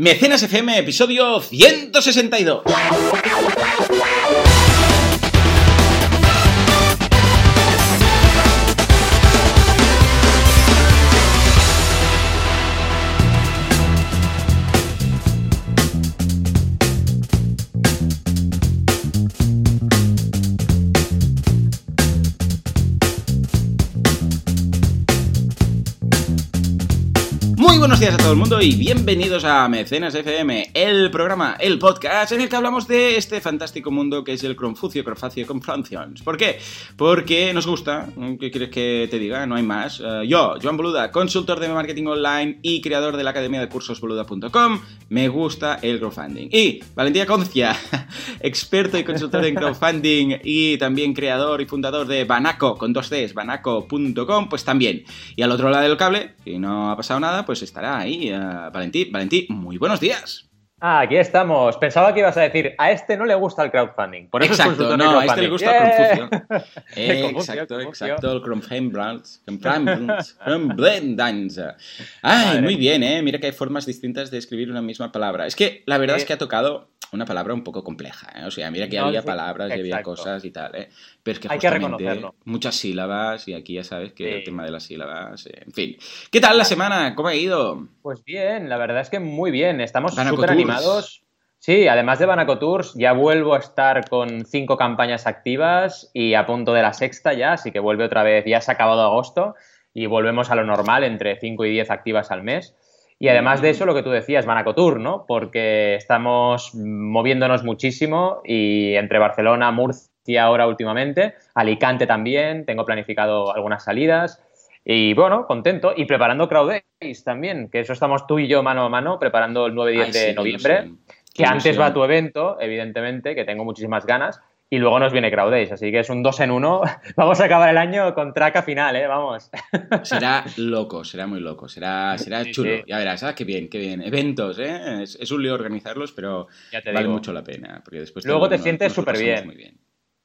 Mecenas FM, episodio 162. Días a todo el mundo y bienvenidos a Mecenas FM, el programa, el podcast en el que hablamos de este fantástico mundo que es el Confucio, Crofacio Confrancions. ¿Por qué? Porque nos gusta, ¿qué quieres que te diga? No hay más. Eh, yo, Joan Boluda, consultor de marketing online y creador de la academia de cursos boluda.com, me gusta el crowdfunding. Y Valentía Concia, experto y consultor en crowdfunding y también creador y fundador de Banaco, con dos Cs, banaco.com, pues también. Y al otro lado del cable, si no ha pasado nada, pues estará ahí uh, Valentí. Valentí, muy buenos días. Ah, aquí estamos. Pensaba que ibas a decir, a este no le gusta el crowdfunding. Por eso exacto, no, a este le gusta yeah. el Confucio. Eh, exacto, exacto, el. Ay, muy bien, ¿eh? Mira que hay formas distintas de escribir una misma palabra. Es que la verdad es que ha tocado una palabra un poco compleja, ¿eh? O sea, mira que no, había palabras y había cosas y tal, ¿eh? Pero es que Hay que reconocerlo. muchas sílabas y aquí ya sabes que sí. el tema de las sílabas, eh, en fin. ¿Qué tal la semana? ¿Cómo ha ido? Pues bien, la verdad es que muy bien. Estamos súper animados. Sí, además de Banaco Tours, ya vuelvo a estar con cinco campañas activas y a punto de la sexta ya, así que vuelve otra vez, ya se ha acabado agosto y volvemos a lo normal, entre 5 y 10 activas al mes. Y además de eso, lo que tú decías, Banacotour, ¿no? Porque estamos moviéndonos muchísimo y entre Barcelona, Murcia ahora últimamente, Alicante también, tengo planificado algunas salidas. Y bueno, contento. Y preparando Crowd Days también, que eso estamos tú y yo mano a mano, preparando el 9-10 Ay, de sí, noviembre. Que antes va tu evento, evidentemente, que tengo muchísimas ganas. Y luego nos viene Crowd Days, así que es un 2 en 1. Vamos a acabar el año con traca final, ¿eh? Vamos. Será loco, será muy loco, será, será Sí, chulo. sí. Ya verás, ah, qué bien, qué bien. Eventos, ¿eh? Es, es un lío organizarlos, pero Ya te vale digo. mucho la pena. Porque después Luego te sientes muy bien.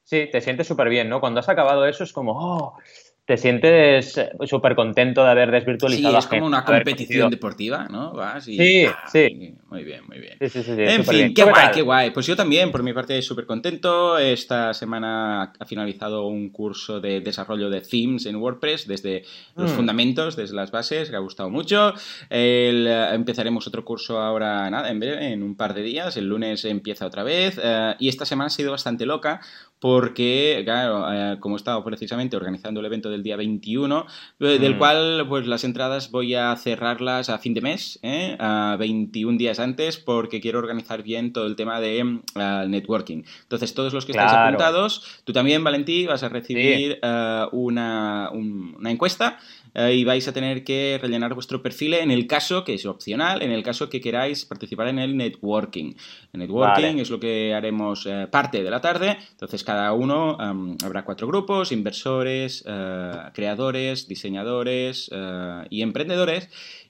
Sí, te sientes súper bien, ¿no? Cuando has acabado eso es como, oh, te sientes eh, súper contento de haber Sí, desvirtualizado a es como una competición deportiva, ¿no? Vas y... Sí, ¡ah! sí. Muy bien, muy bien. Sí, sí, sí, sí, En fin, bien. qué ¿Tú guay, tal? qué guay. Pues yo también, por mi parte, súper contento. Esta semana ha finalizado un curso de desarrollo de themes en WordPress, desde los Mm. fundamentos, desde las bases, que ha gustado mucho. El, eh, empezaremos otro curso ahora, nada, en breve, en un par de días. El lunes empieza otra vez. eh, y esta semana ha sido bastante loca porque, claro, eh, como he estado precisamente organizando el evento del día 21, eh, del Mm. cual pues las entradas voy a cerrarlas a fin de mes, ¿eh? a 21 días antes, porque quiero organizar bien todo el tema de ah, networking. Entonces, todos los que estáis Claro. apuntados, tú también, Valentí, vas a recibir eh, una, un- una encuesta eh, y vais a tener que rellenar vuestro perfil en el caso, que es opcional, en el caso que queráis participar en el networking. El networking Vale. es lo que haremos eh, parte de la tarde, entonces cada uno habrá cuatro grupos, inversores, eh, creadores, diseñadores eh, y emprendedores.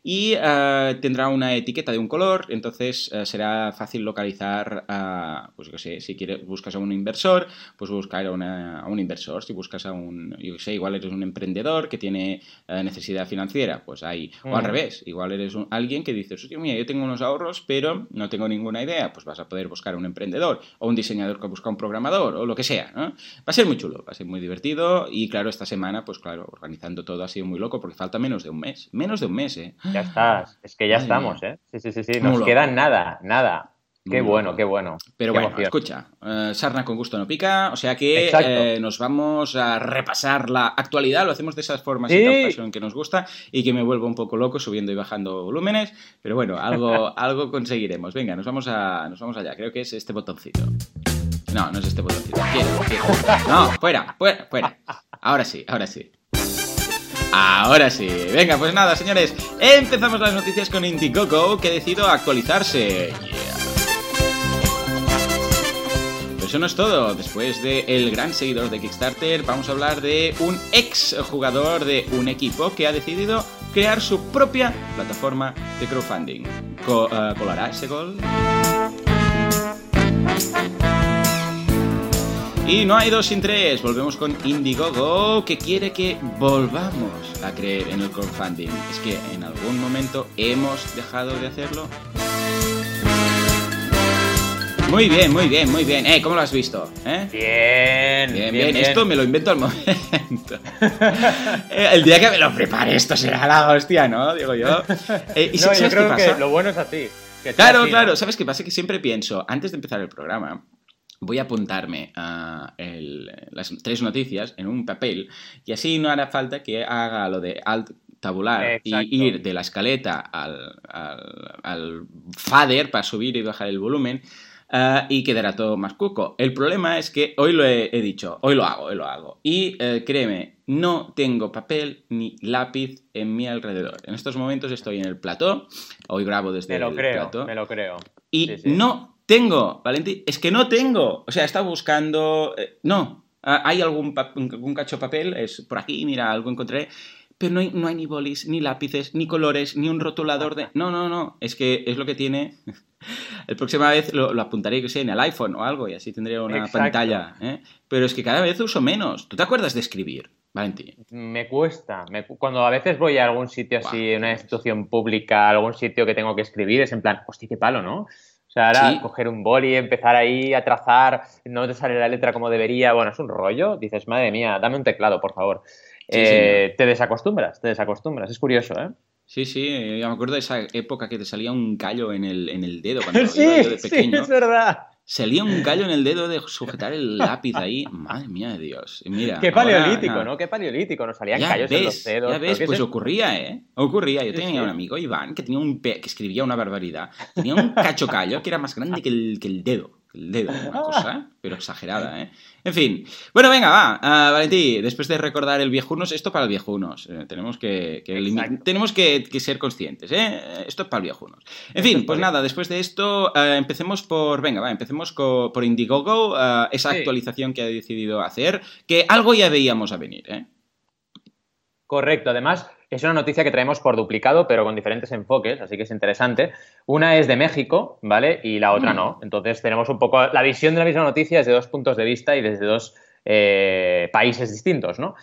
Y eh, tendrá una etiqueta de un color, entonces eh, será fácil localizar, a, pues yo qué sé, si quieres, buscas a un inversor, pues buscar a, una- a un inversor. Si buscas a un, yo qué sé, igual eres un emprendedor que tiene eh, necesidad financiera, pues ahí. O al Mm. revés, igual eres un- alguien que dices, hostia, mira, yo tengo unos ahorros, pero no tengo ninguna idea, pues vas a poder buscar a un emprendedor o un diseñador que busca un programador o lo que sea, ¿no? Va a ser muy chulo, va a ser muy divertido y claro, esta semana, pues claro, organizando todo ha sido muy loco porque falta menos de un mes, menos de un mes, ¿eh? Ya estás, es que ya estamos. ¿eh? Sí, sí, sí, sí. Muy Nos loco. queda nada, nada. Qué Muy bueno, loco. qué bueno. Pero Qué bueno, emoción. escucha, eh, sarna con gusto no pica, o sea que eh, nos vamos a repasar la actualidad, lo hacemos de esas formas y Sí. tal fashion que nos gusta y que me vuelvo un poco loco subiendo y bajando volúmenes, pero bueno, algo, algo conseguiremos. Venga, nos vamos, a, nos vamos allá, creo que es este botoncito. No, no es este botoncito, quiero, quiero. No, fuera, fuera, fuera. Ahora sí, ahora sí. Ahora sí. Venga, pues nada, señores. Empezamos las noticias con Indiegogo, que decidido actualizarse. Yeah. Pero eso no es todo. Después de el gran seguidor de Kickstarter, vamos a hablar de un ex jugador de un equipo que ha decidido crear su propia plataforma de crowdfunding. Eh, ¿Colará ese gol? Y no hay dos sin tres. Volvemos con Indiegogo, que quiere que volvamos a creer en el crowdfunding. Es que en algún momento hemos dejado de hacerlo. Muy bien, muy bien, muy bien. Eh, ¿cómo lo has visto? ¿Eh? Bien, bien, bien, Esto me lo invento al momento. Eh, el día que me lo prepare, esto será la hostia, ¿no? Digo yo. Eh, ¿y no, yo creo que lo bueno es así. claro, claro. ¿Sabes qué pasa? Que siempre pienso, antes de empezar el programa, voy a apuntarme a las tres noticias en un papel y así no hará falta que haga lo de alt tabular y ir de la escaleta al, al, fader para subir y bajar el volumen eh, y quedará todo más cuco. El problema es que hoy lo he, dicho, hoy lo hago, hoy lo hago. Y eh, créeme, no tengo papel ni lápiz en mi alrededor. En estos momentos estoy en el plató, hoy grabo desde me lo el creo, plató. Me lo creo. Y no tengo, Valentín, es que no tengo. O sea, he estado buscando. Eh, no. Ah, hay algún, algún cacho papel, es por aquí, mira, algo encontré pero no hay, no hay, ni bolis, ni lápices, ni colores, ni un rotulador de... No, no, no, es que es lo que tiene... El próxima vez lo, apuntaré, que sé, en el iPhone o algo y así tendría una pantalla. ¿eh? Pero es que cada vez uso menos. ¿Tú te acuerdas de escribir, Valentín? Me cuesta. Cuando a veces voy a algún sitio así, una institución pública, algún sitio que tengo que escribir, es en plan, hostia, qué palo, ¿no? Sea, ahora coger un boli, empezar ahí a trazar, no te sale la letra como debería, bueno, es un rollo. Dices, madre mía, dame un teclado, por favor. Eh, te desacostumbras, te desacostumbras. Es curioso, ¿eh? Sí, sí, yo me acuerdo de esa época que te salía un callo en el, en el dedo cuando sí, yo de pequeño. Sí, es verdad. Salía un callo en el dedo de sujetar el lápiz ahí. Madre mía de Dios. Mira, Qué paleolítico, ¿no? Qué paleolítico. Nos salían callos en los dedos. Ya ves, pues ocurría, ¿eh? Ocurría. Yo tenía un amigo, Iván, que tenía un que escribía una barbaridad. Tenía un cacho callo que era más grande que el, que el dedo el dedo, una cosa, pero exagerada, ¿eh? En fin. Bueno, venga, va. Uh, Valentí, después de recordar el viejunos, esto para el viejunos. Eh, tenemos que, tenemos que, ser conscientes, ¿eh? Esto es para el viejunos. En fin, pues nada, después de esto, uh, empecemos por. Venga, va, empecemos por Indiegogo, uh, esa actualización que ha decidido hacer, que algo ya veíamos a venir, ¿eh? Correcto, además es una noticia que traemos por duplicado, pero con diferentes enfoques, así que es interesante. Una es de México, ¿vale? Y la otra mm. no. Entonces tenemos un poco la visión de la misma noticia desde dos puntos de vista y desde dos eh, países distintos, ¿no?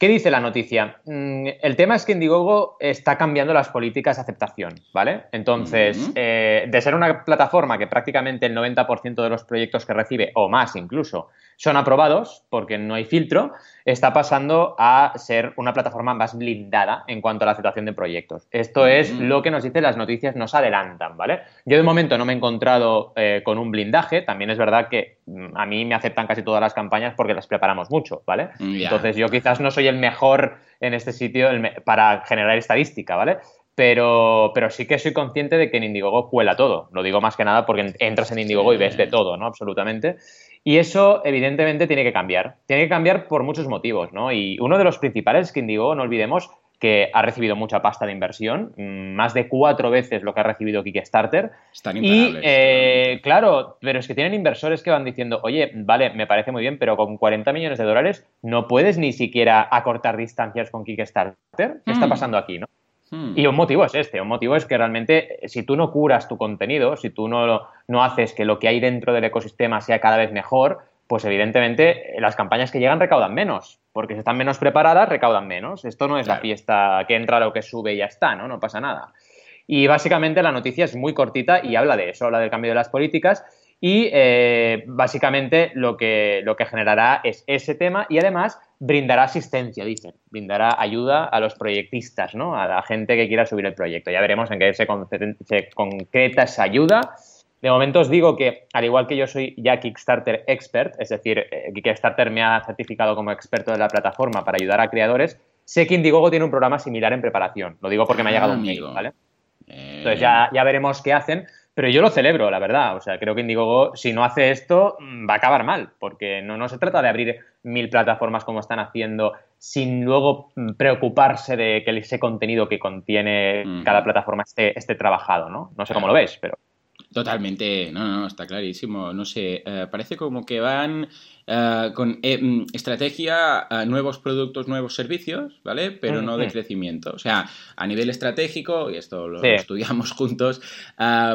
¿Qué dice la noticia? Mm, el tema es que Indiegogo está cambiando las políticas de aceptación, ¿vale? Entonces, eh, de ser una plataforma que prácticamente el 90% de los proyectos que recibe, o más incluso, son aprobados porque no hay filtro, está pasando a ser una plataforma más blindada en cuanto a la aceptación de proyectos. Esto es lo que nos dicen las noticias, nos adelantan, ¿vale? Yo de momento no me he encontrado eh, con un blindaje, también es verdad que mm, a mí me aceptan casi todas las campañas porque las preparamos mucho, ¿vale? Entonces yo quizás no soy el mejor en este sitio para generar estadística, ¿vale? Pero, pero, sí que soy consciente de que en Indiegogo cuela todo. Lo digo más que nada porque entras en Indiegogo y ves de todo, ¿no? Absolutamente. Y eso, evidentemente, tiene que cambiar. Tiene que cambiar por muchos motivos, ¿no? Y uno de los principales es que Indigo, no olvidemos, que ha recibido mucha pasta de inversión, mm, más de cuatro veces lo que ha recibido Kickstarter. Están y eh, claro, pero es que tienen inversores que van diciendo, oye, vale, me parece muy bien, pero con 40 millones de dólares no puedes ni siquiera acortar distancias con Kickstarter. ¿Qué está hmm. pasando aquí, no? Hmm. Y un motivo es este, un motivo es que realmente si tú no curas tu contenido, si tú no, no haces que lo que hay dentro del ecosistema sea cada vez mejor, pues evidentemente las campañas que llegan recaudan menos, porque si están menos preparadas, recaudan menos. Esto no es la fiesta que entra lo que sube y ya está, ¿no? No pasa nada. Y básicamente la noticia es muy cortita y habla de eso, habla del cambio de las políticas y eh, básicamente lo que, lo que generará es ese tema y además brindará asistencia, dicen, brindará ayuda a los proyectistas, ¿no? A la gente que quiera subir el proyecto. Ya veremos en qué se, concreta esa ayuda. De momento os digo que, al igual que yo soy ya Kickstarter expert, es decir, eh, Kickstarter me ha certificado como experto de la plataforma para ayudar a creadores, sé que Indiegogo tiene un programa similar en preparación. Lo digo porque me ha llegado un mail, ¿vale? Entonces ya, ya veremos qué hacen. Pero yo lo celebro, la verdad. O sea, creo que Indiegogo, si no hace esto, mm, va a acabar mal, porque no, no se trata de abrir mil plataformas como están haciendo sin luego mm, preocuparse de que ese contenido que contiene cada plataforma esté, esté trabajado, ¿no? No sé cómo lo ves, pero... Totalmente, no, no, está clarísimo. No sé, eh, parece como que van eh, con eh, mm, estrategia, eh, nuevos productos, nuevos servicios, ¿vale? Pero no de crecimiento. O sea, a nivel estratégico, y esto lo estudiamos juntos,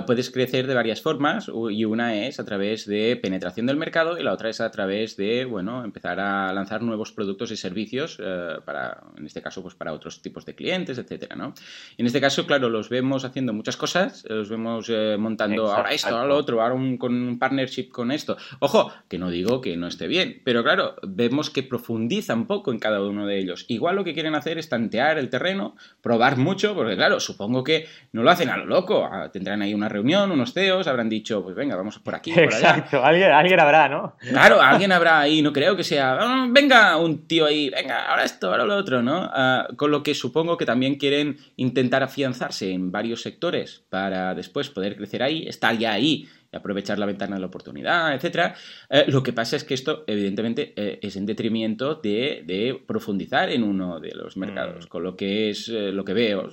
puedes crecer de varias formas y una es a través de penetración del mercado y la otra es a través de, bueno, empezar a lanzar nuevos productos y servicios para, en este caso, pues para otros tipos de clientes, etcétera, ¿no? En este caso, claro, los vemos haciendo muchas cosas, los vemos montando ahora esto, ahora lo otro, ahora un, con un partnership con esto. Ojo, que no digo que no esté bien, pero claro, vemos que profundiza un poco en cada uno de ellos. Igual lo que quieren hacer es tantear el terreno, probar mucho, porque claro, supongo que no lo hacen a lo loco. Ah, tendrán ahí una reunión, unos CEOs, habrán dicho, pues venga, vamos por aquí, por allá. Exacto, alguien, alguien habrá, ¿no? Claro, alguien habrá ahí, no creo que sea, ah, venga, un tío ahí, venga, ahora esto, ahora lo otro, ¿no? Ah, con lo que supongo que también quieren intentar afianzarse en varios sectores para después poder crecer ahí, estar ya ahí aprovechar la ventana de la oportunidad, etcétera. Eh, lo que pasa es que esto, evidentemente, eh, es en detrimento de, profundizar en uno de los mercados, mm. con lo que es eh, lo que veo.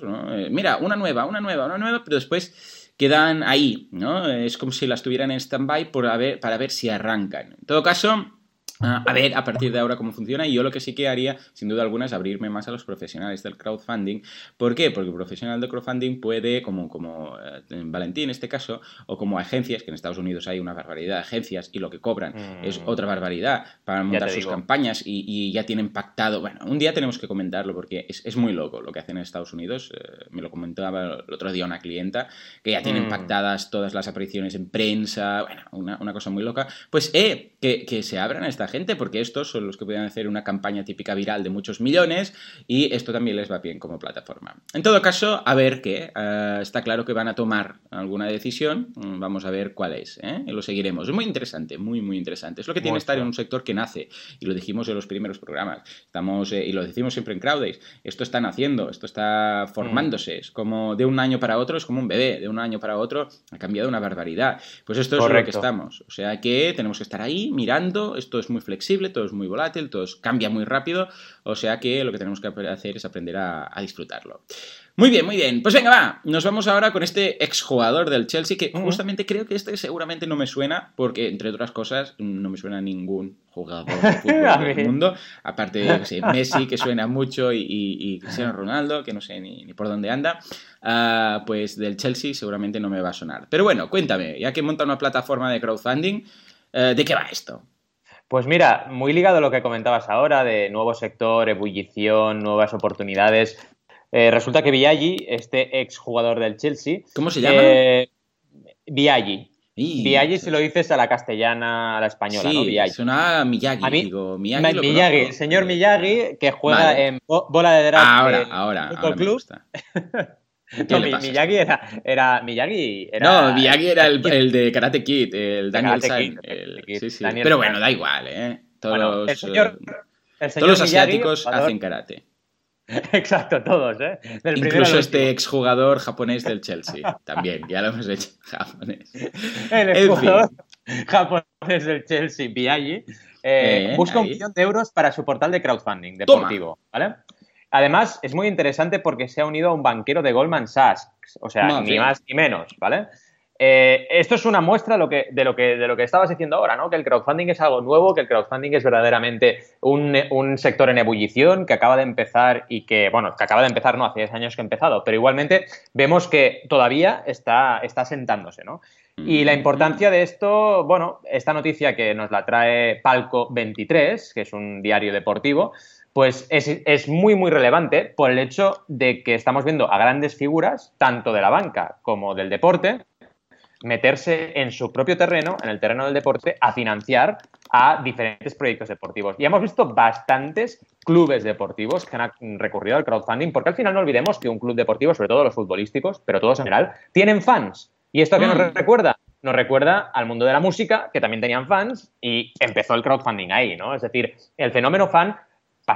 mira, una nueva, una nueva, una nueva, pero después quedan ahí, ¿no? Es como si las tuvieran en stand-by para ver si arrancan. En todo caso, a ver a partir de ahora cómo funciona y yo lo que sí que haría, sin duda alguna, es abrirme más a los profesionales del crowdfunding. ¿Por qué? Porque el profesional del crowdfunding puede, como, como eh, Valentín en este caso, o como agencias, que en Estados Unidos hay una barbaridad de agencias y lo que cobran es mm. otra barbaridad para montar sus campañas y, ya tienen pactado. Bueno, un día tenemos que comentarlo porque es, muy loco lo que hacen en Estados Unidos. Eh, me lo comentaba el otro día una clienta, que ya tienen mm. pactadas todas las apariciones en prensa, bueno, una, cosa muy loca. Pues, eh, que, que se abran a esta gente, porque estos son los que pueden hacer una campaña típica viral de muchos millones y esto también les va bien como plataforma. En todo caso, a ver qué. Eh, está claro que van a tomar alguna decisión. Mm, vamos a ver cuál es. ¿eh? Y lo seguiremos. Es muy interesante, muy, muy interesante. Es lo que tiene estar en un sector que nace. Y lo dijimos en los primeros programas. Estamos, eh, y lo decimos siempre en Crowdays. Esto está naciendo, esto está formándose. Es como de un año para otro, es como un bebé. De un año para otro ha cambiado una barbaridad. Pues esto es lo que estamos. O sea que tenemos que estar ahí mirando. Esto es muy flexible, todo es muy volátil, todo cambia muy rápido, o sea que lo que tenemos que hacer es aprender a, disfrutarlo. Muy bien, muy bien. Pues venga, va. Nos vamos ahora con este exjugador del Chelsea, que justamente creo que este seguramente no me suena, porque entre otras cosas no me suena ningún jugador de fútbol del mundo. Aparte de Messi, que suena mucho, y, Cristiano Ronaldo, que no sé ni, por dónde anda. Ah, pues del Chelsea seguramente no me va a sonar. Pero bueno, cuéntame, ya que monta una plataforma de crowdfunding, eh, ¿de qué va esto? Pues mira, muy ligado a lo que comentabas ahora de nuevo sector, ebullición, nuevas oportunidades. Eh, resulta que Viaggi, este exjugador del Chelsea. ¿Cómo se llama? Eh, Viaggi. Viaggi se lo dices a la castellana, a la española, sí, ¿no? Viaggi. Suena Miyagi, digo, Miyagi, Miyagi señor Miyagi, que juega en bola de draft. Ahora, ahora, ahora Club. No, Miyagi era, era, Miyagi era. No, Miyagi era el, el de Karate Kid, el Daniel San. sí, sí. Pero bueno, da igual, ¿eh? Todos, el señor, el señor todos los asiáticos hacen karate. Exacto, todos, ¿eh? Incluso este exjugador japonés del Chelsea. También, ya lo hemos hecho japonés. El exjugador japonés del Chelsea, Miyagi, eh, eh, busca un millón de euros para su portal de crowdfunding deportivo, ¿vale? Además, es muy interesante porque se ha unido a un banquero de Goldman Sachs, o sea, ni más ni menos, ¿vale? Eh, esto es una muestra de lo, que, de, lo que, de lo que estabas diciendo ahora, ¿no? Que el crowdfunding es algo nuevo, que el crowdfunding es verdaderamente un, sector en ebullición que acaba de empezar y que, bueno, que acaba de empezar, no, hace 10 años que ha empezado, pero igualmente vemos que todavía está, está sentándose, ¿no? Y la importancia de esto, bueno, esta noticia que nos la trae Palco 23, que es un diario deportivo, pues es, muy, muy relevante por el hecho de que estamos viendo a grandes figuras, tanto de la banca como del deporte, meterse en su propio terreno, en el terreno del deporte, a financiar a diferentes proyectos deportivos. Y hemos visto bastantes clubes deportivos que han recurrido al crowdfunding, porque al final no olvidemos que un club deportivo, sobre todo los futbolísticos, pero todos en general, tienen fans. ¿Y esto qué nos mm. recuerda? Nos recuerda al mundo de la música, que también tenían fans, y empezó el crowdfunding ahí, ¿no? Es decir, el fenómeno fan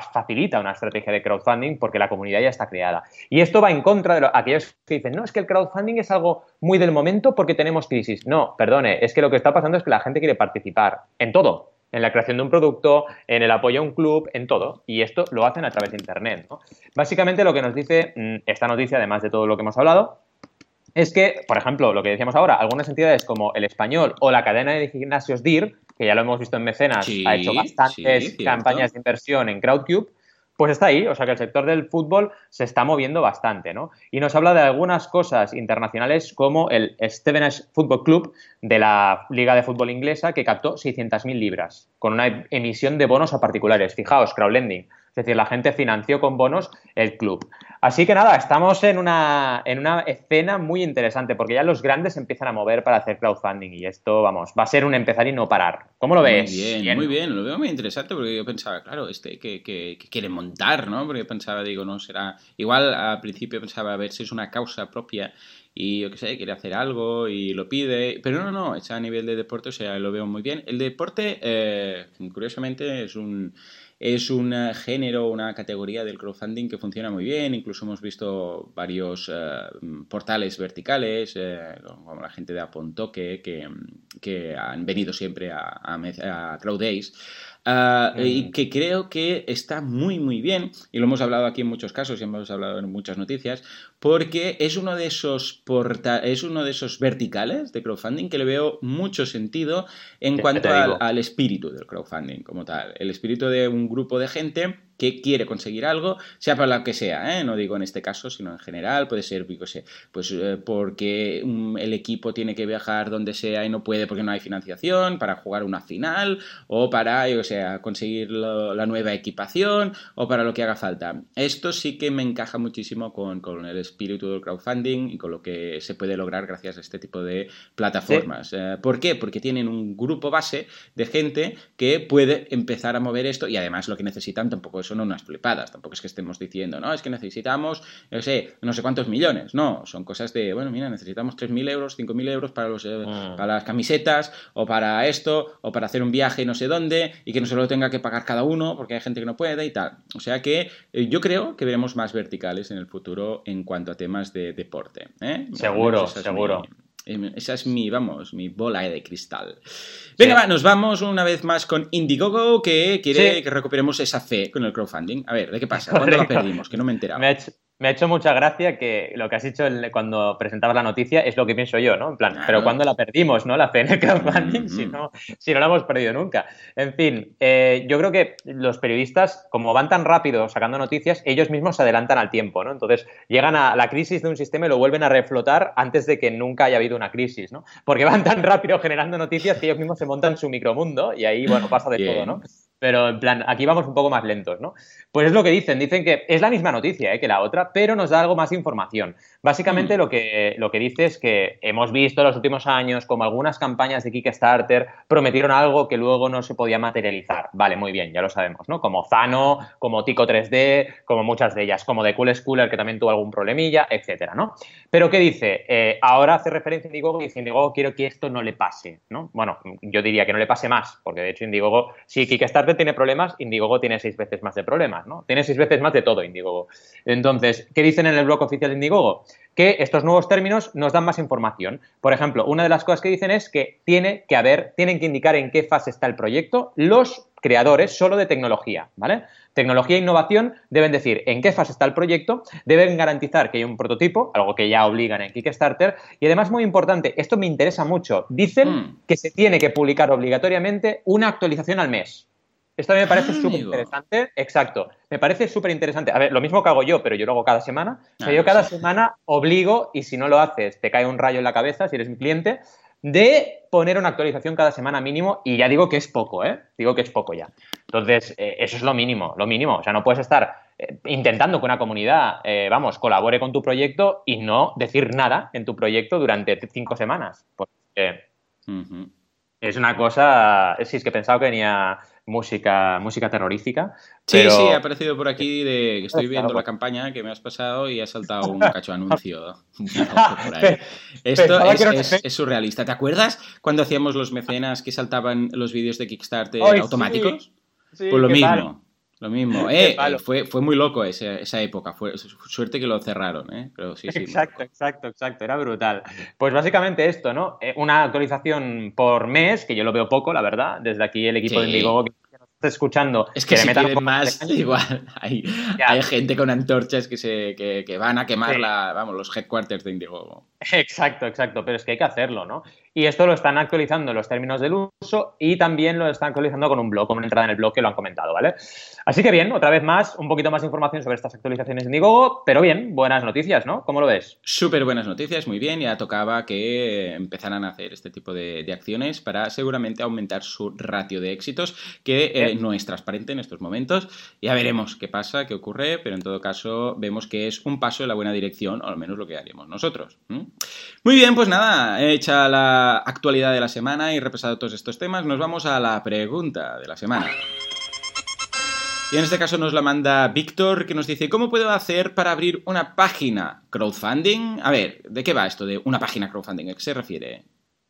facilita una estrategia de crowdfunding porque la comunidad ya está creada. Y esto va en contra de aquellos que dicen, no, es que el crowdfunding es algo muy del momento porque tenemos crisis. No, perdone, es que lo que está pasando es que la gente quiere participar en todo, en la creación de un producto, en el apoyo a un club, en todo. Y esto lo hacen a través de Internet. Básicamente lo que nos dice mm, esta noticia, además de todo lo que hemos hablado, es que, por ejemplo, lo que decíamos ahora, algunas entidades como el español o la cadena de gimnasios DIR que ya lo hemos visto en Mecenas, ha hecho bastantes campañas de inversión en Crowdcube, pues está ahí, o sea que el sector del fútbol se está moviendo bastante, ¿no? Y nos habla de algunas cosas internacionales como el Stevenage Football Club de la Liga de Fútbol Inglesa que captó 600.000 libras con una emisión de bonos a particulares. Fijaos, crowdlending. Es decir, la gente financió con bonos el club. Así que nada, estamos en una, en una escena muy interesante porque ya los grandes empiezan a mover para hacer crowdfunding y esto, vamos, va a ser un empezar y no parar. ¿Cómo lo ves? Muy bien, muy bien, lo veo muy interesante porque yo pensaba, claro, este que, que, quiere montar, ¿no? Porque pensaba, digo, no será. Igual al principio pensaba a ver si es una causa propia y yo qué sé, quiere hacer algo y lo pide, pero no, no, está a nivel de deporte, o sea, lo veo muy bien. El deporte, eh, curiosamente, es un es un género, una categoría del crowdfunding que funciona muy bien. Incluso hemos visto varios eh, portales verticales, eh, como la gente de Apontoque, que, que han venido siempre a, a, a CrowdAce Ah, y que creo que está muy muy bien. Y lo hemos hablado aquí en muchos casos y hemos hablado en muchas noticias porque es uno de esos porta es uno de esos verticales de crowdfunding que le veo mucho sentido en cuanto al espíritu del crowdfunding como tal el espíritu de un grupo de gente que quiere conseguir algo, sea para lo que sea, ¿eh? no digo en este caso, sino en general, puede ser, sé, pues eh, porque el equipo tiene que viajar donde sea y no puede porque no hay financiación, para jugar una final, o para, yo sea, conseguir la nueva equipación, o para lo que haga falta. Esto sí que me encaja muchísimo con, el espíritu del crowdfunding y con lo que se puede lograr gracias a este tipo de plataformas. Eh, ¿Por qué? Porque tienen un grupo base de gente que puede empezar a mover esto y además lo que necesitan tampoco son unas flipadas, tampoco es que estemos diciendo, no, es que necesitamos, no sé, no sé cuántos millones, no, son cosas de, bueno, mira, necesitamos 3.000 euros, 5.000 euros para, los, eh, mm. para las camisetas, o para esto, o para hacer un viaje no sé dónde, y que no se lo tenga que pagar cada uno, porque hay gente que no puede y tal. O sea que eh, yo creo que veremos más verticales en el futuro en cuanto a temas de deporte. ¿eh? Seguro, seguro. Esa es mi, vamos, mi bola de cristal. Venga, va, nos vamos una vez más con Indiegogo, que quiere que recuperemos esa fe con el crowdfunding. A ver, ¿de qué pasa? ¿Cuándo la perdimos? Que no me he enterado. Me ha hecho mucha gracia que lo que has dicho cuando presentabas la noticia es lo que pienso yo, ¿no? En plan, pero cuando la perdimos, ¿no? La fe en el crowdfunding, si, no, si no la hemos perdido nunca. En fin, eh, yo creo que los periodistas, como van tan rápido sacando noticias, ellos mismos se adelantan al tiempo, ¿no? Entonces, llegan a la crisis de un sistema y lo vuelven a reflotar antes de que nunca haya habido una crisis, ¿no? Porque van tan rápido generando noticias que ellos mismos se montan su micromundo y ahí, bueno, pasa de todo, ¿no? Pero en plan, aquí vamos un poco más lentos, ¿no? Pues es lo que dicen, dicen que es la misma noticia ¿eh? que la otra, pero nos da algo más información. Básicamente mm. lo, que, lo que dice es que hemos visto en los últimos años como algunas campañas de Kickstarter prometieron algo que luego no se podía materializar. Vale, muy bien, ya lo sabemos, ¿no? Como Zano, como Tico 3D, como muchas de ellas, como The Cool Schooler que también tuvo algún problemilla, etcétera, ¿no? Pero ¿qué dice? Eh, ahora hace referencia a Indiegogo y dice Indiegogo quiero que esto no le pase, ¿no? Bueno, yo diría que no le pase más, porque de hecho Indiegogo, si Kickstarter tiene problemas, Indiegogo tiene seis veces más de problemas, ¿no? Tiene seis veces más de todo Indiegogo. Entonces, ¿qué dicen en el blog oficial de Indiegogo? Que estos nuevos términos nos dan más información. Por ejemplo, una de las cosas que dicen es que tiene que haber, tienen que indicar en qué fase está el proyecto los creadores solo de tecnología, ¿vale? Tecnología e innovación deben decir en qué fase está el proyecto, deben garantizar que hay un prototipo, algo que ya obligan en Kickstarter, y además muy importante, esto me interesa mucho, dicen hmm. que se tiene que publicar obligatoriamente una actualización al mes. Esto a mí me parece ah, súper interesante. Exacto. Me parece súper interesante. A ver, lo mismo que hago yo, pero yo lo hago cada semana. O sea, ah, yo cada semana obligo, y si no lo haces, te cae un rayo en la cabeza si eres mi cliente, de poner una actualización cada semana mínimo. Y ya digo que es poco, ¿eh? Digo que es poco ya. Entonces, eh, eso es lo mínimo, lo mínimo. O sea, no puedes estar eh, intentando que una comunidad, eh, vamos, colabore con tu proyecto y no decir nada en tu proyecto durante cinco semanas. Porque es una cosa. Sí, es que pensaba que venía música, música terrorífica. Sí, sí, ha aparecido por aquí de que estoy viendo la campaña que me has pasado y ha saltado un cacho anuncio. Esto es, surrealista. ¿Te acuerdas cuando hacíamos los mecenas que saltaban los vídeos de Kickstarter automáticos? pues lo mismo. Lo mismo, eh, fue, fue muy loco esa, esa época, fue suerte que lo cerraron, ¿eh? Pero sí, sí, exacto, exacto, exacto, era brutal. Pues básicamente esto, ¿no? Eh, una actualización por mes, que yo lo veo poco, la verdad, desde aquí el equipo de Indiegogo esté escuchando. Es que, si piden más, igual. Hay, hay, gente con antorchas que, se, que, van a quemar la, vamos, los headquarters de Indiegogo. Exacto, exacto, pero es que hay que hacerlo, ¿no? Y esto lo están actualizando los términos del uso y también lo están actualizando con un blog, con una entrada en el blog que lo han comentado, ¿vale? Así que bien, otra vez más, un poquito más de información sobre estas actualizaciones de Indiegogo, pero bien, buenas noticias, ¿no? ¿Cómo lo ves? Súper buenas noticias, muy bien, ya tocaba que empezaran a hacer este tipo de, acciones para seguramente aumentar su ratio de éxitos, que eh, no es transparente en estos momentos. Ya veremos qué pasa, qué ocurre, pero en todo caso vemos que es un paso en la buena dirección, o al menos lo que haremos nosotros. Muy bien, pues nada, hecha la actualidad de la semana y repasado todos estos temas, nos vamos a la pregunta de la semana. Y en este caso nos la manda Víctor, que nos dice, ¿cómo puedo hacer para abrir una página crowdfunding? A ver, ¿de qué va esto de una página crowdfunding? ¿A qué se refiere?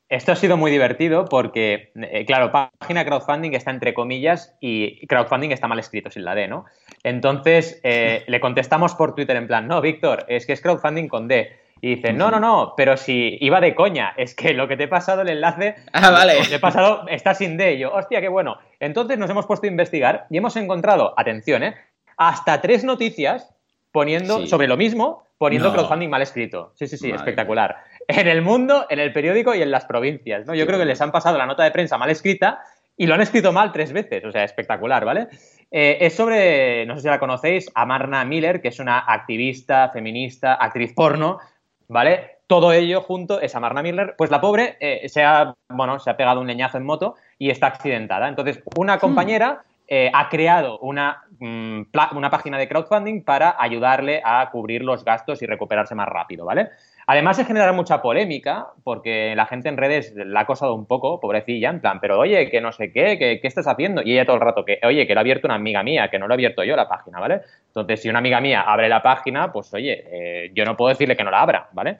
Esto ha sido muy divertido porque, eh, claro, página crowdfunding está entre comillas y crowdfunding está mal escrito sin la D, ¿no? Entonces eh, le contestamos por Twitter en plan, no, Víctor, es que es crowdfunding con D. Y dice, no, no, no, pero si iba de coña, es que lo que te he pasado el enlace, ah, vale. te he pasado, está sin D. Y yo, hostia, qué bueno. Entonces nos hemos puesto a investigar y hemos encontrado, atención, ¿eh? hasta tres noticias poniendo sobre lo mismo, poniendo crowdfunding mal escrito. Sí, sí, sí, espectacular en el mundo, en el periódico y en las provincias. ¿no? Yo creo que les han pasado la nota de prensa mal escrita y lo han escrito mal tres veces, o sea, espectacular, ¿vale? Eh, es sobre, no sé si la conocéis, Amarna Miller, que es una activista, feminista, actriz porno, ¿vale? Todo ello junto es Amarna Miller. Pues la pobre eh, se, ha, bueno, se ha pegado un leñazo en moto y está accidentada. Entonces, una hmm. compañera eh, ha creado una, mm, una página de crowdfunding para ayudarle a cubrir los gastos y recuperarse más rápido, ¿vale? Además, se genera mucha polémica porque la gente en redes la ha acosado un poco, pobrecilla, en plan, pero oye, que no sé qué, que, qué estás haciendo. Y ella todo el rato, que oye, que lo ha abierto una amiga mía, que no lo he abierto yo la página, ¿vale? Entonces, si una amiga mía abre la página, pues oye, eh, yo no puedo decirle que no la abra, ¿vale?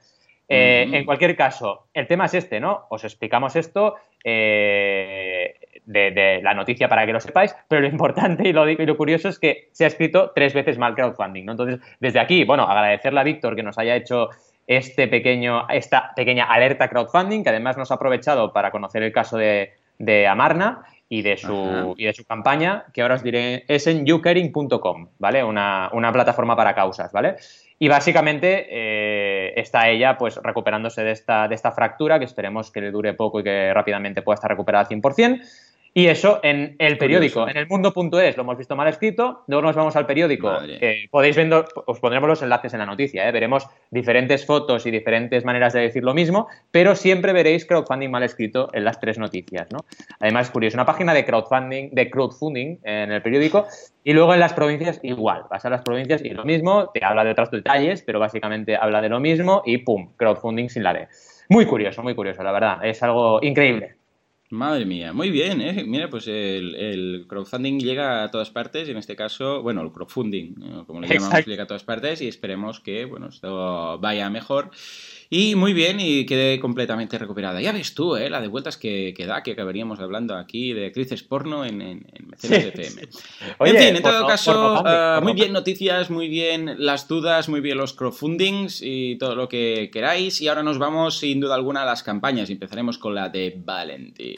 Eh, en cualquier caso, el tema es este, ¿no? Os explicamos esto eh, de, la noticia para que lo sepáis, pero lo importante y lo, y lo, curioso es que se ha escrito tres veces mal crowdfunding, ¿no? Entonces, desde aquí, bueno, agradecerle a Víctor que nos haya hecho este pequeño, esta pequeña alerta crowdfunding, que además nos ha aprovechado para conocer el caso de, Amarna y de, su, y de su campaña, que ahora os diré, es en youcaring.com, ¿vale? Una, plataforma para causas, ¿vale? Y básicamente eh, está ella pues recuperándose de esta, de esta fractura, que esperemos que le dure poco y que rápidamente pueda estar recuperada al 100%. Y eso en el periódico, en el mundo.es, lo hemos visto mal escrito. Luego nos vamos al periódico, podéis ver, os pondremos los enlaces en la noticia, ¿eh? veremos diferentes fotos y diferentes maneras de decir lo mismo, pero siempre veréis crowdfunding mal escrito en las tres noticias. ¿no? Además, es curioso, una página de crowdfunding, de crowdfunding en el periódico, y luego en las provincias igual. Vas a las provincias y lo mismo, te habla de otros detalles, pero básicamente habla de lo mismo y pum, crowdfunding sin la D. Muy curioso, muy curioso, la verdad. Es algo increíble. Madre mía, muy bien, ¿eh? Mira, pues el, crowdfunding llega a todas partes, en este caso, bueno, el crowdfunding, como le llamamos, llega a todas partes y esperemos que, bueno, esto vaya mejor. Y muy bien, y quedé completamente recuperada. Ya ves tú, ¿eh? la de vueltas que, que da, que acabaríamos hablando aquí de actrices porno en, en, en FM. en fin, en todo caso, ah, muy bien noticias, muy bien las dudas, muy bien los crowdfundings y todo lo que queráis. Y ahora nos vamos, sin duda alguna, a las campañas. Empezaremos con la de Valentín.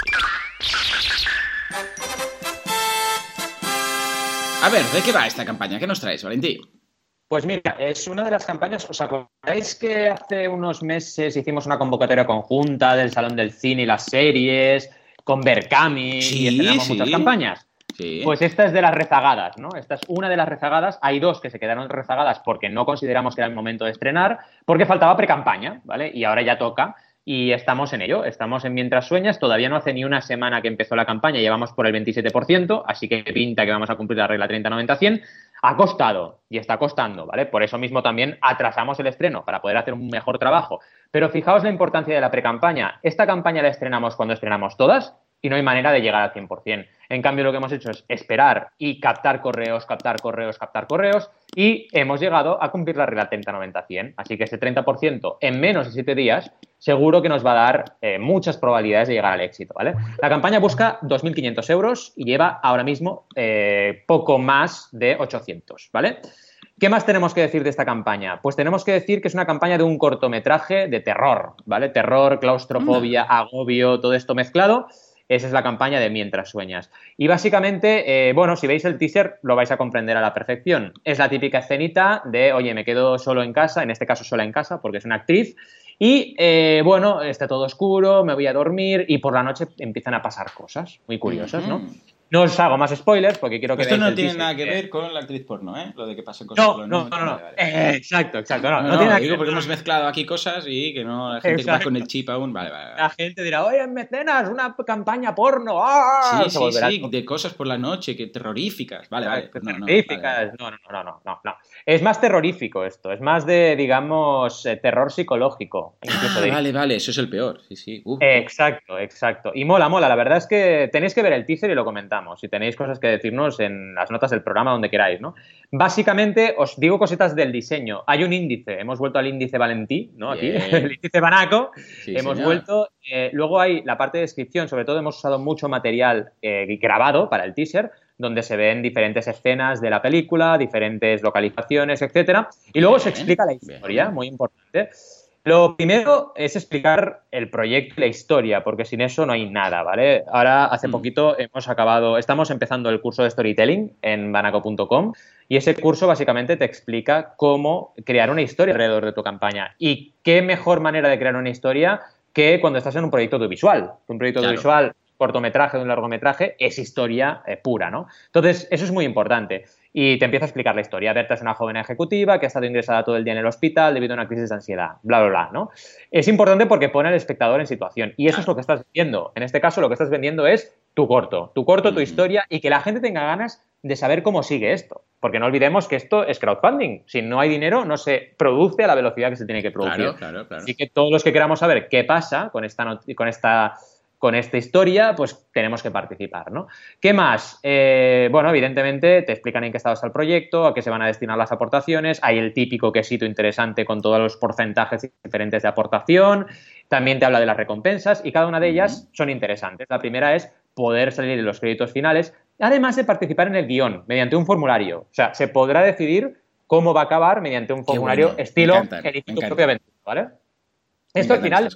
A ver, ¿de qué va esta campaña? ¿Qué nos traes, Valentín? Pues mira, es una de las campañas. ¿Os acordáis que hace unos meses hicimos una convocatoria conjunta del Salón del Cine y las series, con Berkami y estrenamos muchas campañas? Sí. Pues esta es de las rezagadas, ¿no? Esta es una de las rezagadas. Hay dos que se quedaron rezagadas porque no consideramos que era el momento de estrenar, porque faltaba pre-campaña, ¿vale? Y ahora ya toca y estamos en ello. Estamos en Mientras Sueñas. Todavía no hace ni una semana que empezó la campaña, llevamos por el 27%, así que pinta que vamos a cumplir la regla 30-90-100. Ha costado y está costando, ¿vale? Por eso mismo también atrasamos el estreno para poder hacer un mejor trabajo. Pero fijaos la importancia de la pre-campaña. Esta campaña la estrenamos cuando estrenamos todas y no hay manera de llegar al 100%. En cambio, lo que hemos hecho es esperar y captar correos, captar correos, captar correos y hemos llegado a cumplir la regla 30-90-100. Así que ese 30% en menos de 7 días seguro que nos va a dar eh, muchas probabilidades de llegar al éxito. ¿vale? La campaña busca 2.500 euros y lleva ahora mismo eh, poco más de 800. ¿vale? ¿Qué más tenemos que decir de esta campaña? Pues tenemos que decir que es una campaña de un cortometraje de terror, ¿vale? Terror, claustrofobia, agobio, todo esto mezclado Esa es la campaña de Mientras sueñas. Y básicamente, eh, bueno, si veis el teaser lo vais a comprender a la perfección. Es la típica escenita de, oye, me quedo solo en casa, en este caso sola en casa porque es una actriz, y eh, bueno, está todo oscuro, me voy a dormir y por la noche empiezan a pasar cosas muy curiosas, ¿no? No os hago más spoilers porque quiero que Esto no tiene nada que ver con la actriz porno, ¿eh? Lo de que pasen cosas no, no, no, no, eh, exacto, exacto. No, no, tiene nada digo porque hemos mezclado aquí cosas y que no la gente va con el chip aún. Vale, vale, La gente dirá, oye, mecenas, una campaña porno. ¡Ah! Sí, sí, sí, de cosas por la noche, que terroríficas. Vale, vale. terroríficas. No, no, no, no, no, no. Es más terrorífico esto, es más de, digamos, eh, terror psicológico. Ah, vale, vale, eso es el peor. Sí, sí. exacto, exacto. Y mola, mola. La verdad es que tenéis que ver el teaser y lo comentamos. Si tenéis cosas que decirnos en las notas del programa, donde queráis, ¿no? Básicamente, os digo cositas del diseño. Hay un índice, hemos vuelto al índice Valentí, ¿no? Aquí, el índice Banaco. hemos vuelto. Eh, luego hay la parte de descripción, sobre todo hemos usado mucho material eh, grabado para el teaser, donde se ven diferentes escenas de la película, diferentes localizaciones, etcétera. Y luego se explica la historia, muy importante. Lo primero es explicar el proyecto y la historia, porque sin eso no hay nada, ¿vale? Ahora, hace mm. poquito hemos acabado, estamos empezando el curso de storytelling en banaco.com y ese curso básicamente te explica cómo crear una historia alrededor de tu campaña. Y qué mejor manera de crear una historia que cuando estás en un proyecto audiovisual. Un proyecto audiovisual cortometraje de un largometraje es historia eh, pura, ¿no? Entonces, eso es muy importante y te empieza a explicar la historia. Berta es una joven ejecutiva que ha estado ingresada todo el día en el hospital debido a una crisis de ansiedad, bla, bla, bla, ¿no? Es importante porque pone al espectador en situación y eso es lo que estás vendiendo. En este caso, lo que estás vendiendo es tu corto, tu corto, tu historia y que la gente tenga ganas de saber cómo sigue esto. Porque no olvidemos que esto es crowdfunding. Si no hay dinero, no se produce a la velocidad que se tiene que producir. Claro, claro, claro. Así que todos los que queramos saber qué pasa con esta, con esta con esta historia, pues tenemos que participar, ¿no? ¿Qué más? Eh, bueno, evidentemente te explican en qué estado está el proyecto, a qué se van a destinar las aportaciones, hay el típico quesito interesante con todos los porcentajes diferentes de aportación, también te habla de las recompensas y cada una de ellas son interesantes. La primera es poder salir en los créditos finales, además de participar en el guion mediante un formulario. O sea, se podrá decidir cómo va a acabar mediante un formulario estilo elige tu propia aventura, ¿vale? Esto al final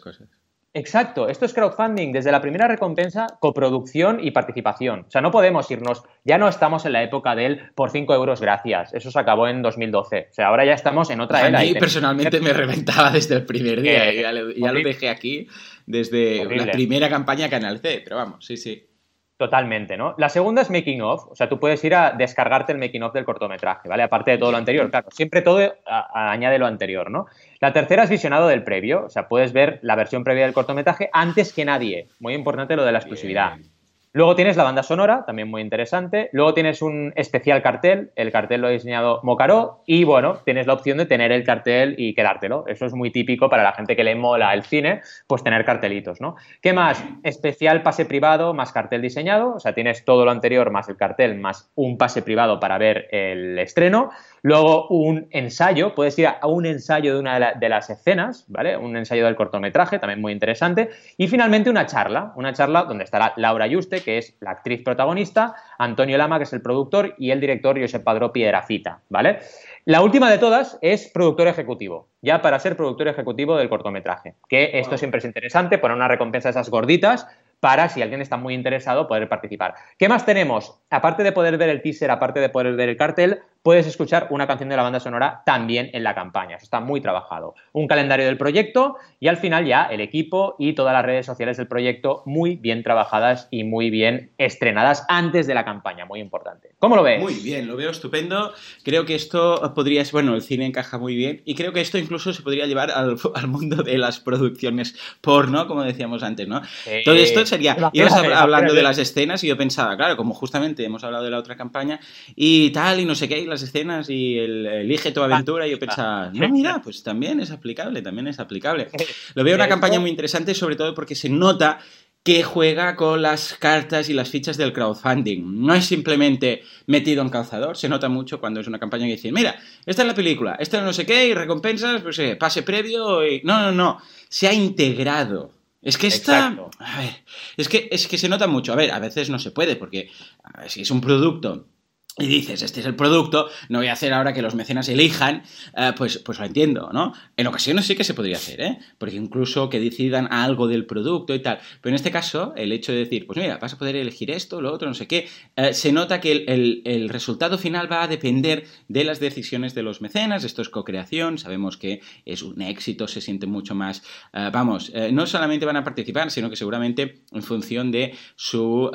Exacto, esto es crowdfunding desde la primera recompensa, coproducción y participación. O sea, no podemos irnos, ya no estamos en la época del por 5 euros gracias, eso se acabó en 2012. O sea, ahora ya estamos en otra era. A mí personalmente me reventaba desde el primer día, ya, lo, dejé aquí desde la primera campaña que analicé, pero vamos, sí, sí. Totalmente, ¿no? La segunda es making of, o sea, tú puedes ir a descargarte el making of del cortometraje, ¿vale? Aparte de todo lo anterior, claro, siempre todo añade lo anterior, ¿no? La tercera es visionado del previo, o sea, puedes ver la versión previa del cortometraje antes que nadie, muy importante lo de la exclusividad. Luego tienes la banda sonora, también muy interesante. Luego tienes un especial cartel, el cartel lo ha diseñado Mocaró y bueno, tienes la opción de tener el cartel y quedártelo. Eso es muy típico para la gente que le mola el cine, pues tener cartelitos, ¿no? ¿Qué más? Especial pase privado más cartel diseñado, o sea, tienes todo lo anterior más el cartel más un pase privado para ver el estreno. Luego un ensayo, puedes ir a un ensayo de una de, las escenas, ¿vale? Un ensayo del cortometraje, también muy interesante. Y finalmente una charla, una charla donde estará Laura Yuste, que es la actriz protagonista, Antonio Lama, que es el productor, y el director Josep Padró Piedrafita, ¿vale? La última de todas es productor ejecutivo, ya para ser productor ejecutivo del cortometraje, que esto siempre es interesante, poner una recompensa a esas gorditas, para, si alguien está muy interesado, poder participar. ¿Qué más tenemos? Aparte de poder ver el teaser, aparte de poder ver el cartel, puedes escuchar una canción de la banda sonora también en la campaña. Eso está muy trabajado. Un calendario del proyecto y al final ya el equipo y todas las redes sociales del proyecto muy bien trabajadas y muy bien estrenadas antes de la campaña. Muy importante. ¿Cómo lo ves? Muy bien, lo veo estupendo. Creo que esto podría ser, bueno, el cine encaja muy bien y creo que esto incluso se podría llevar al, mundo de las producciones porno, como decíamos antes, ¿no? Todo esto sería, ibas hablando de las escenas y yo pensaba, claro, como justamente hemos hablado de la otra campaña y tal y no sé qué, las escenas y el elige tu aventura, y yo pensaba, no, mira, pues también es aplicable, también es aplicable. Lo veo una campaña muy interesante, sobre todo porque se nota que juega con las cartas y las fichas del crowdfunding. No es simplemente metido en calzador, se nota mucho cuando es una campaña que dice, mira, esta es la película, esta es no sé qué, y recompensas, pues eh, pase previo, y... No, no, no, se ha integrado. Es que está... A ver, es que, es que se nota mucho. A ver, a veces no se puede, porque si es un producto y dices, este es el producto, no voy a hacer ahora que los mecenas elijan, eh, pues, pues lo entiendo, ¿no? En ocasiones sí que se podría hacer, ¿eh? Porque incluso que decidan algo del producto y tal. Pero en este caso, el hecho de decir, pues mira, vas a poder elegir esto, lo otro, no sé qué, eh, se nota que el, resultado final va a depender de las decisiones de los mecenas, esto es co-creación, sabemos que es un éxito, se siente mucho más, eh, vamos, no solamente van a participar, sino que seguramente en función de su,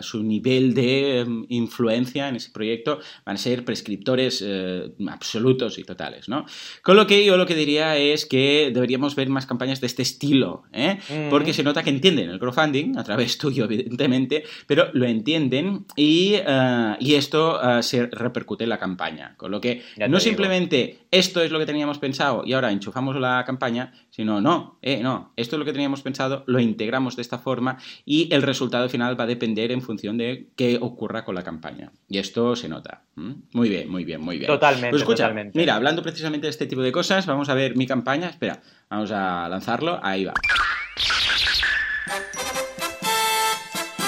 su nivel de mm, influencia en ese proyecto van a ser prescriptores eh, absolutos y totales, ¿no? Con lo que yo lo que diría es que deberíamos ver más campañas de este estilo, ¿eh? Mm. Porque se nota que entienden el crowdfunding, a través tuyo, evidentemente, pero lo entienden y, eh, esto se repercute en la campaña. Con lo que no simplemente esto es lo que teníamos pensado y ahora enchufamos la campaña, sino no, no, esto es lo que teníamos pensado, lo integramos de esta forma y el resultado final va a depender en función de qué ocurra con la campaña. Y esto se nota. Muy bien, muy bien, muy bien. Totalmente, pues totalmente. Mira, hablando precisamente de este tipo de cosas, vamos a ver mi campaña. Espera, vamos a lanzarlo. Ahí va.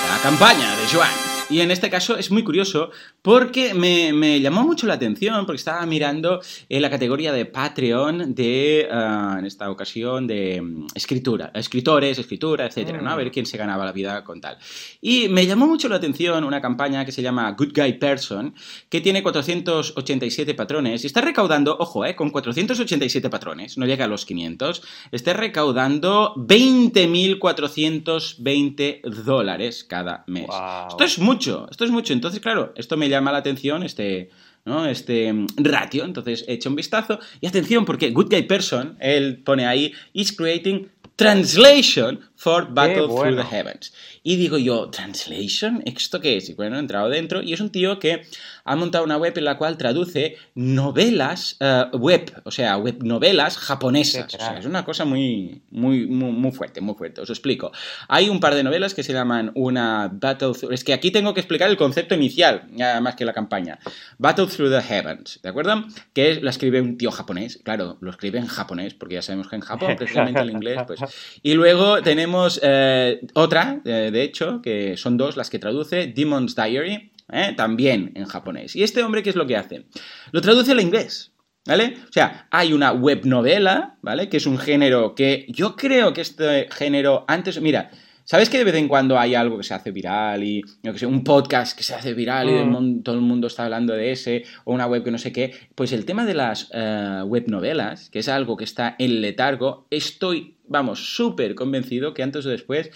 La campaña de Joan. Y en este caso es muy curioso porque me, llamó mucho la atención porque estaba mirando en la categoría de Patreon de, ah, en esta ocasión, de mm, escritura, escritores, escritura, etcétera, ¿no? A ver mm. quién se ganaba la vida con tal. Y me llamó mucho la atención una campaña que se llama Good Guy Person, que tiene 487 patrones y está recaudando, ojo, eh, con 487 patrones, no llega a los 500, está recaudando 20.420 dólares cada mes. Esto es muy esto es mucho. Entonces, claro, esto me llama la atención, este, ¿no? este mm, ratio. Entonces, hecho un vistazo. Y atención, porque Good Guy Person, él pone ahí, is creating translation for Battle Through the Heavens. Y digo yo, ¿translation? ¿Esto qué es? Y bueno, he entrado dentro y es un tío que ha montado una web en la cual traduce novelas eh, web, o sea, web novelas japonesas. O sea, es una cosa muy, muy, muy, fuerte, muy fuerte. Os explico. Hay un par de novelas que se llaman una Battle Through... Es que aquí tengo que explicar el concepto inicial, más que la campaña. Battle Through the Heavens, ¿de acuerdo? Que la escribe un tío japonés. Claro, lo escribe en japonés, porque ya sabemos que en Japón, precisamente el inglés, pues... Y luego tenemos eh, otra, eh, de hecho, que son dos las que traduce, Demon's Diary, ¿eh? también en japonés. ¿Y este hombre qué es lo que hace? Lo traduce al inglés. ¿Vale? O sea, hay una web novela, ¿vale? Que es un género que yo creo que este género antes, mira, ¿sabes que de vez en cuando hay algo que se hace viral y, yo que sé, un podcast que se hace viral y mm. todo el mundo está hablando de ese, o una web que no sé qué? Pues el tema de las eh, web novelas, que es algo que está en letargo, estoy, vamos, súper convencido que antes o después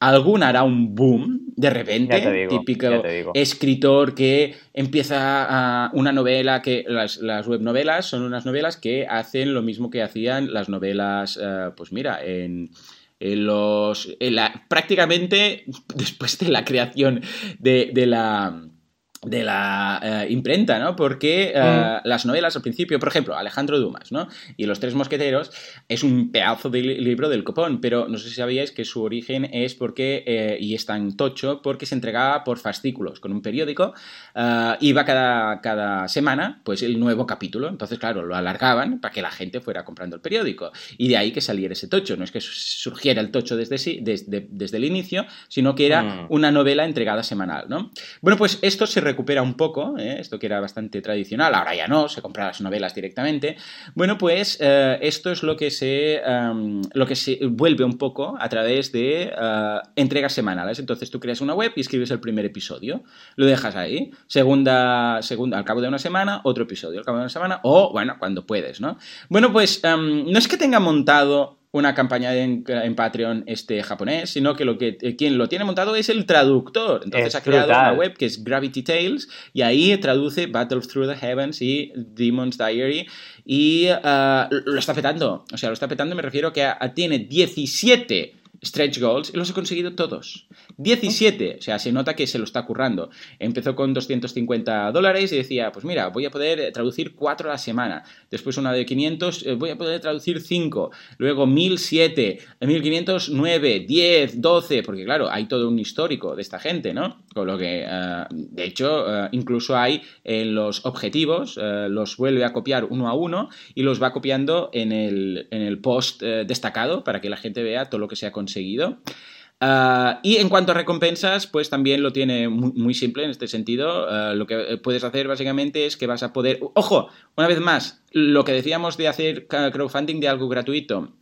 algún hará un boom de repente, típico escritor que empieza una novela que las, las, web novelas son unas novelas que hacen lo mismo que hacían las novelas, eh, pues mira, en, los prácticamente después de la creación de la de la eh, imprenta, ¿no? Porque eh, mm. las novelas al principio, por ejemplo, Alejandro Dumas, ¿no? Y Los Tres Mosqueteros es un pedazo de libro del copón, pero no sé si sabíais que su origen es porque, eh, y es tan tocho, porque se entregaba por fascículos con un periódico, iba cada, cada semana, pues el nuevo capítulo, entonces claro, lo alargaban para que la gente fuera comprando el periódico, y de ahí que saliera ese tocho, no es que surgiera el tocho desde, sí, desde, desde el inicio, sino que era mm. una novela entregada semanal, ¿no? Bueno, pues esto se recupera un poco, ¿eh? esto que era bastante tradicional, ahora ya no, se compra las novelas directamente. Bueno, pues eh, esto es lo que, se, em, lo que se vuelve un poco a través de eh, entregas semanales. Entonces tú creas una web y escribes el primer episodio, lo dejas ahí, segunda, segunda, al cabo de una semana, otro episodio, al cabo de una semana, o bueno, cuando puedes, ¿no? Bueno, pues em, no es que tenga montado una campaña en, Patreon este japonés, sino que, lo que eh, quien lo tiene montado es el traductor. Entonces ha creado una web que es Gravity Tales y ahí traduce Battle Through the Heavens y Demon's Diary y uh, lo está petando. O sea, lo está petando, me refiero que tiene 17 stretch goals y los he conseguido todos. 17, o sea, se nota que se lo está currando. Empezó con 250 dólares y decía, pues mira, voy a poder traducir 4 a la semana. Después una de 500, eh, voy a poder traducir 5. Luego 1007, 1509, 10, 12, porque claro, hay todo un histórico de esta gente, ¿no? Con lo que, eh, de hecho, eh, incluso hay en los objetivos, los vuelve a copiar uno a uno y los va copiando en el, en el post destacado para que la gente vea todo lo que se ha conseguido. Ah, y en cuanto a recompensas, pues también lo tiene muy, simple en este sentido. Ah, lo que puedes hacer básicamente es que vas a poder... Ojo, una vez más, lo que decíamos de hacer crowdfunding de algo gratuito,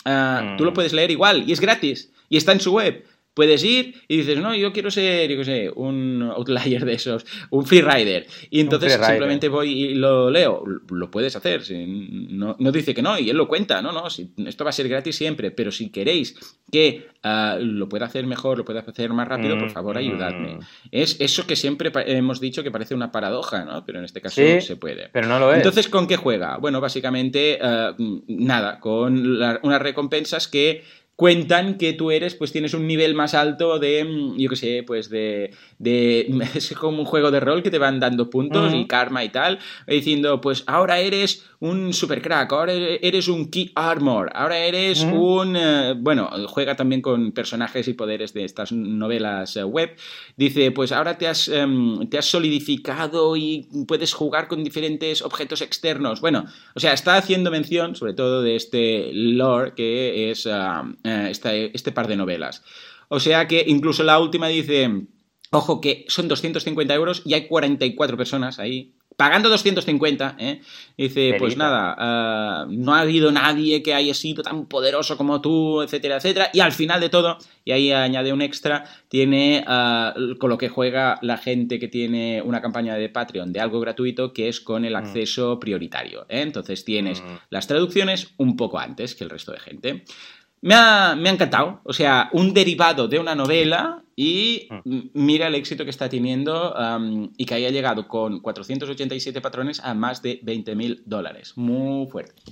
tú lo mm. puedes leer igual y es gratis y está en su web puedes ir y dices, no, yo quiero ser, yo qué sé, un outlier de esos, un freerider. Y entonces simplemente voy y lo leo. Lo puedes hacer, no, no, dice que no, y él lo cuenta, no, no, si, esto va a ser gratis siempre, pero si queréis que ah, lo pueda hacer mejor, lo pueda hacer más rápido, por favor, mm, ayudadme. Mm. Es eso que siempre hemos dicho que parece una paradoja, ¿no? Pero en este caso se puede. Pero no lo es. Entonces, ¿con qué juega? Bueno, básicamente, ah, nada, con unas recompensas que cuentan que tú eres, pues tienes un nivel más alto de, mm, yo qué sé, pues de, de, es como un juego de rol que te van dando puntos y karma y tal, diciendo, pues ahora eres un super crack, ahora eres un key armor, ahora eres un, eh, bueno, juega también con personajes y poderes de estas novelas eh, web, dice, pues ahora te has, em, te has solidificado y puedes jugar con diferentes objetos externos, bueno, o sea, está haciendo mención sobre todo de este lore que es... Ah, eh, este par de novelas. O sea que incluso la última dice, ojo que son 250 euros y hay 44 personas ahí pagando 250, ¿eh? dice, pues nada, ah, no ha habido nadie que haya sido tan poderoso como tú, etcétera, etcétera. Y al final de todo, y ahí añade un extra, tiene ah, con lo que juega la gente que tiene una campaña de Patreon de algo gratuito, que es con el mm. acceso prioritario. ¿eh? Entonces tienes mm. las traducciones un poco antes que el resto de gente. Me ha, encantado. O sea, un derivado de una novela y mm. mira el éxito que está teniendo y que haya llegado con 487 patrones a más de 20.000 dólares. Muy fuerte.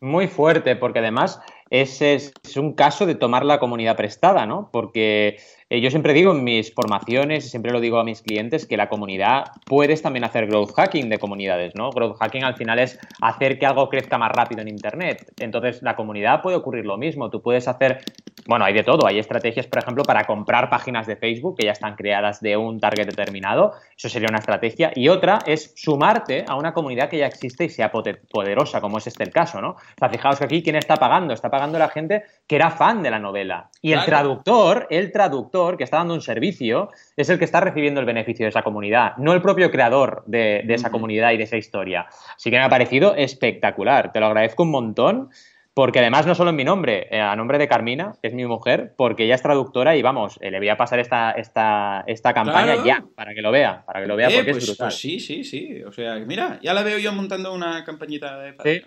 Muy fuerte, porque además ese es un caso de tomar la comunidad prestada, ¿no? Porque eh, yo siempre digo en mis formaciones, y siempre lo digo a mis clientes, que la comunidad puedes también hacer growth hacking de comunidades, ¿no? Growth hacking al final es hacer que algo crezca más rápido en Internet. Entonces, la comunidad puede ocurrir lo mismo. Tú puedes hacer, bueno, hay de todo. Hay estrategias, por ejemplo, para comprar páginas de Facebook que ya están creadas de un target determinado. Eso sería una estrategia. Y otra es sumarte a una comunidad que ya existe y sea poderosa, como es este el caso, ¿no? O sea, fijaos que aquí, ¿quién está pagando? Está pagando la gente que era fan de la novela. Y el traductor, el traductor, que está dando un servicio es el que está recibiendo el beneficio de esa comunidad, no el propio creador de, esa comunidad y de esa historia. Así que me ha parecido espectacular. Te lo agradezco un montón. Porque además no solo en mi nombre, eh, a nombre de Carmina, que es mi mujer, porque ella es traductora y vamos, eh, le voy a pasar esta, esta, esta campaña ya, para que lo vea, para que lo vea eh, porque es pues, brutal. Pues sí, sí, sí. O sea, mira, ya la veo yo montando una campañita de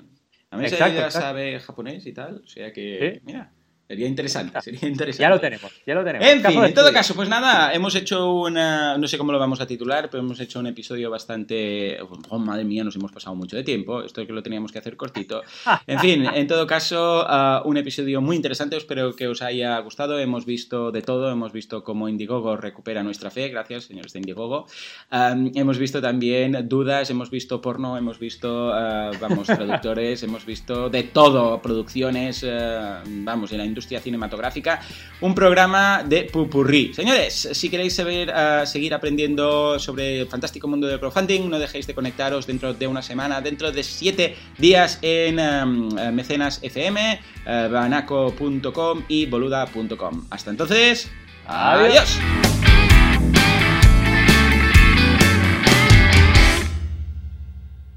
A mí se sabe japonés y tal, o sea que, mira. Sería interesante, sería interesante. Ya lo tenemos, ya lo tenemos. En fin, en todo caso, pues nada, hemos hecho una, no sé cómo lo vamos a titular, pero hemos hecho un episodio bastante, oh, madre mía, nos hemos pasado mucho de tiempo, esto es que lo teníamos que hacer cortito. En fin, en todo caso, uh, un episodio muy interesante, espero que os haya gustado, hemos visto de todo, hemos visto cómo Indiegogo recupera nuestra fe, gracias señores de Indiegogo. Um, hemos visto también dudas, hemos visto porno, hemos visto, uh, vamos, traductores, hemos visto de todo, producciones, uh, vamos, en la industria cinematográfica, un programa de pupurrí. Señores, si queréis saber, uh, seguir aprendiendo sobre el fantástico mundo del crowdfunding, no dejéis de conectaros dentro de una semana, dentro de siete días en um, Mecenas FM, uh, banaco.com y boluda.com. Hasta entonces, adiós.